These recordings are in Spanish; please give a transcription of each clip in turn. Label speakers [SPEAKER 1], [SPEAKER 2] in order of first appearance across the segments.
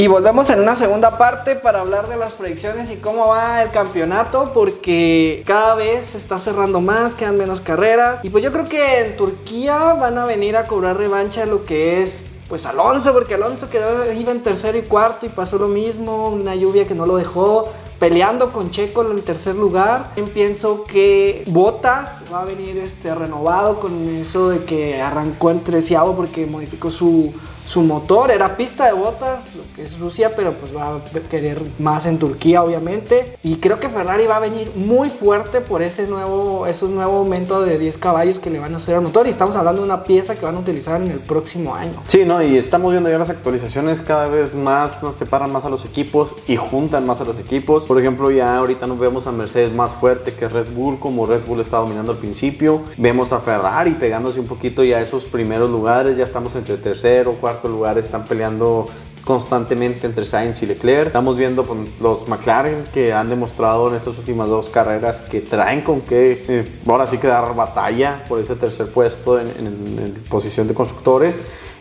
[SPEAKER 1] Y volvemos en una segunda parte para hablar de las predicciones y cómo va el campeonato, porque cada vez se está cerrando más, quedan menos carreras. Y pues yo creo que en Turquía van a venir a cobrar revancha lo que es pues Alonso, porque Alonso quedó, iba en tercero y cuarto y pasó lo mismo, una lluvia que no lo dejó peleando con Checo en el tercer lugar. Pienso que Bottas va a venir este, renovado con eso de que arrancó en treceavo porque modificó su, su motor. Era pista de botas, lo que es Rusia, pero pues va a querer más en Turquía, obviamente. Y creo que Ferrari va a venir muy fuerte por ese nuevo, esos nuevo aumento de 10 caballos que le van a hacer al motor. Y estamos hablando de una pieza que van a utilizar en el próximo año.
[SPEAKER 2] Sí, ¿no? Y estamos viendo ya las actualizaciones cada vez más, nos separan más a los equipos y juntan más a los equipos. Por ejemplo, ya ahorita nos vemos a Mercedes más fuerte que Red Bull, como Red Bull está dominando al principio. Vemos a Ferrari pegándose un poquito ya a esos primeros lugares. Ya estamos entre tercero, cuarto lugares están peleando constantemente entre Sainz y Leclerc. Estamos viendo los McLaren que han demostrado en estas últimas dos carreras que traen con que eh, ahora sí que dar batalla por ese tercer puesto en, en, posición de constructores.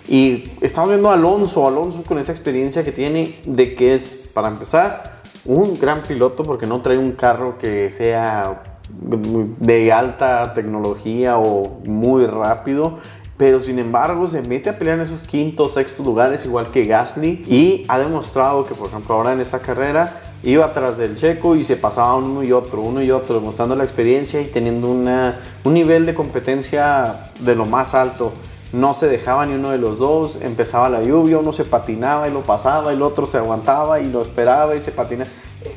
[SPEAKER 2] Y estamos viendo a Alonso, Alonso con esa experiencia que tiene de que es, para empezar, un gran piloto porque no trae un carro que sea de alta tecnología o muy rápido pero sin embargo se mete a pelear en esos quintos, sextos lugares, igual que Gasly, y ha demostrado que, por ejemplo, ahora en esta carrera iba atrás del checo y se pasaba uno y otro, uno y otro, demostrando la experiencia y teniendo un nivel de competencia de lo más alto. No se dejaba ni uno de los dos, empezaba la lluvia, uno se patinaba y lo pasaba, el otro se aguantaba y lo esperaba y se patinaba.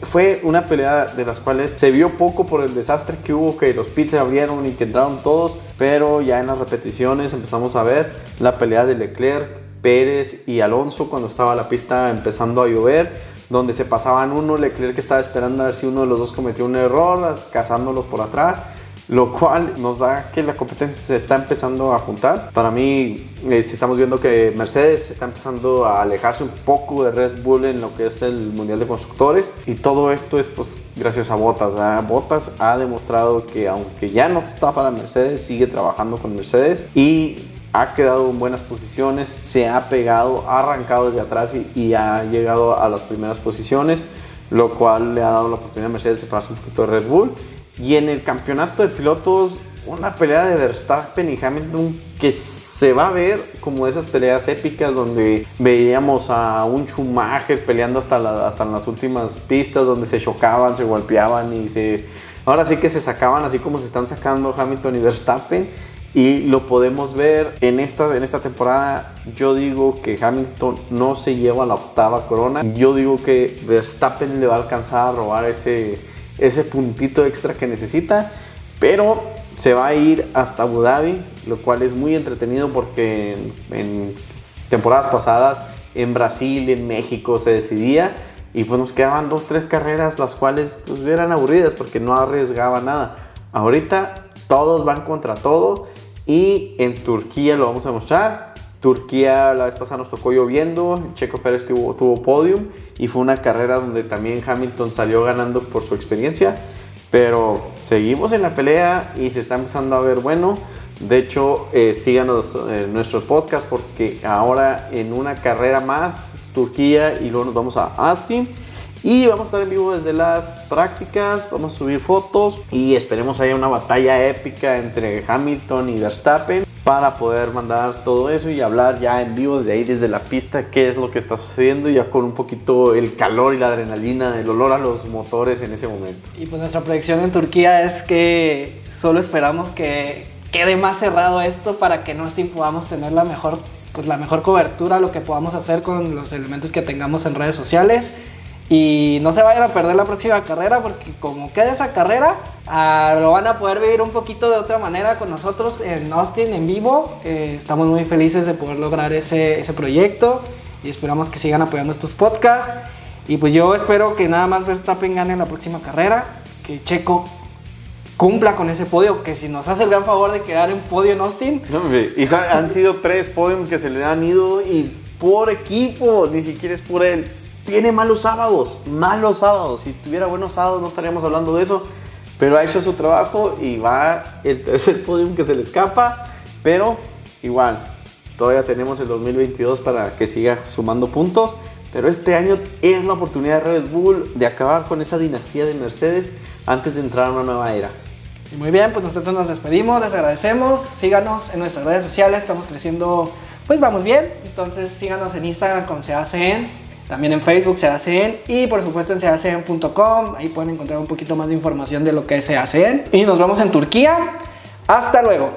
[SPEAKER 2] Fue una pelea de las cuales se vio poco por el desastre que hubo, que los pits se abrieron y que entraron todos, pero ya en las repeticiones empezamos a ver la pelea de Leclerc, Pérez y Alonso cuando estaba la pista empezando a llover, donde se pasaban uno, Leclerc que estaba esperando a ver si uno de los dos cometió un error, cazándolos por atrás lo cual nos da que la competencia se está empezando a juntar. Para mí, eh, estamos viendo que Mercedes está empezando a alejarse un poco de Red Bull en lo que es el Mundial de Constructores y todo esto es pues gracias a Bottas. ¿verdad? Bottas ha demostrado que aunque ya no está para Mercedes, sigue trabajando con Mercedes y ha quedado en buenas posiciones, se ha pegado, ha arrancado desde atrás y, y ha llegado a las primeras posiciones, lo cual le ha dado la oportunidad a Mercedes de separarse un poquito de Red Bull y en el campeonato de pilotos, una pelea de Verstappen y Hamilton que se va a ver como esas peleas épicas donde veíamos a un Schumacher peleando hasta, hasta en las últimas pistas, donde se chocaban, se golpeaban y se... Ahora sí que se sacaban así como se están sacando Hamilton y Verstappen y lo podemos ver en esta, en esta temporada. Yo digo que Hamilton no se lleva la octava corona. Yo digo que Verstappen le va a alcanzar a robar ese, ese puntito extra que necesita, pero se va a ir hasta Abu Dhabi, lo cual es muy entretenido porque en, temporadas pasadas en Brasil, en México se decidía y pues nos quedaban dos, tres carreras las cuales pues eran aburridas porque no arriesgaba nada. Ahorita todos van contra todo y en Turquía lo vamos a mostrar. Turquía la vez pasada nos tocó lloviendo, Checo Pérez tuvo, tuvo podium y fue una carrera donde también Hamilton salió ganando por su experiencia, pero seguimos en la pelea y se está empezando a ver bueno. De hecho, eh, síganos en nuestro podcast porque ahora en una carrera más Turquía y luego nos vamos a Austin. Y vamos a estar en vivo desde las prácticas, vamos a subir fotos y esperemos haya una batalla épica entre Hamilton y Verstappen para poder mandar todo eso y hablar ya en vivo desde ahí, desde la pista, qué es lo que está sucediendo, ya con un poquito el calor y la adrenalina, el olor a los motores en ese momento.
[SPEAKER 1] Y pues nuestra predicción en Turquía es que solo esperamos que quede más cerrado esto para que no podamos tener la mejor, pues la mejor cobertura, lo que podamos hacer con los elementos que tengamos en redes sociales. Y no se vayan a perder la próxima carrera porque como queda esa carrera, ah, lo van a poder vivir un poquito de otra manera con nosotros en Austin en vivo. Eh, estamos muy felices de poder lograr ese, ese proyecto y esperamos que sigan apoyando estos podcasts. Y pues yo espero que nada más Verstappen gane la próxima carrera, que Checo cumpla con ese podio, que si nos hace el gran favor de quedar en podio en Austin.
[SPEAKER 2] y han sido tres podios que se le han ido y por equipo, ni siquiera es por él tiene malos sábados, malos sábados. Si tuviera buenos sábados no estaríamos hablando de eso. Pero ha hecho su trabajo y va el tercer podium que se le escapa. Pero igual, todavía tenemos el 2022 para que siga sumando puntos. Pero este año es la oportunidad de Red Bull de acabar con esa dinastía de Mercedes antes de entrar a una nueva era.
[SPEAKER 1] Muy bien, pues nosotros nos despedimos, les agradecemos. Síganos en nuestras redes sociales, estamos creciendo, pues vamos bien. Entonces síganos en Instagram con SEACN, también en Facebook SEACN y por supuesto en SEACN.com. Ahí pueden encontrar un poquito más de información de lo que es SEACN. Y nos vemos en Turquía. Hasta luego.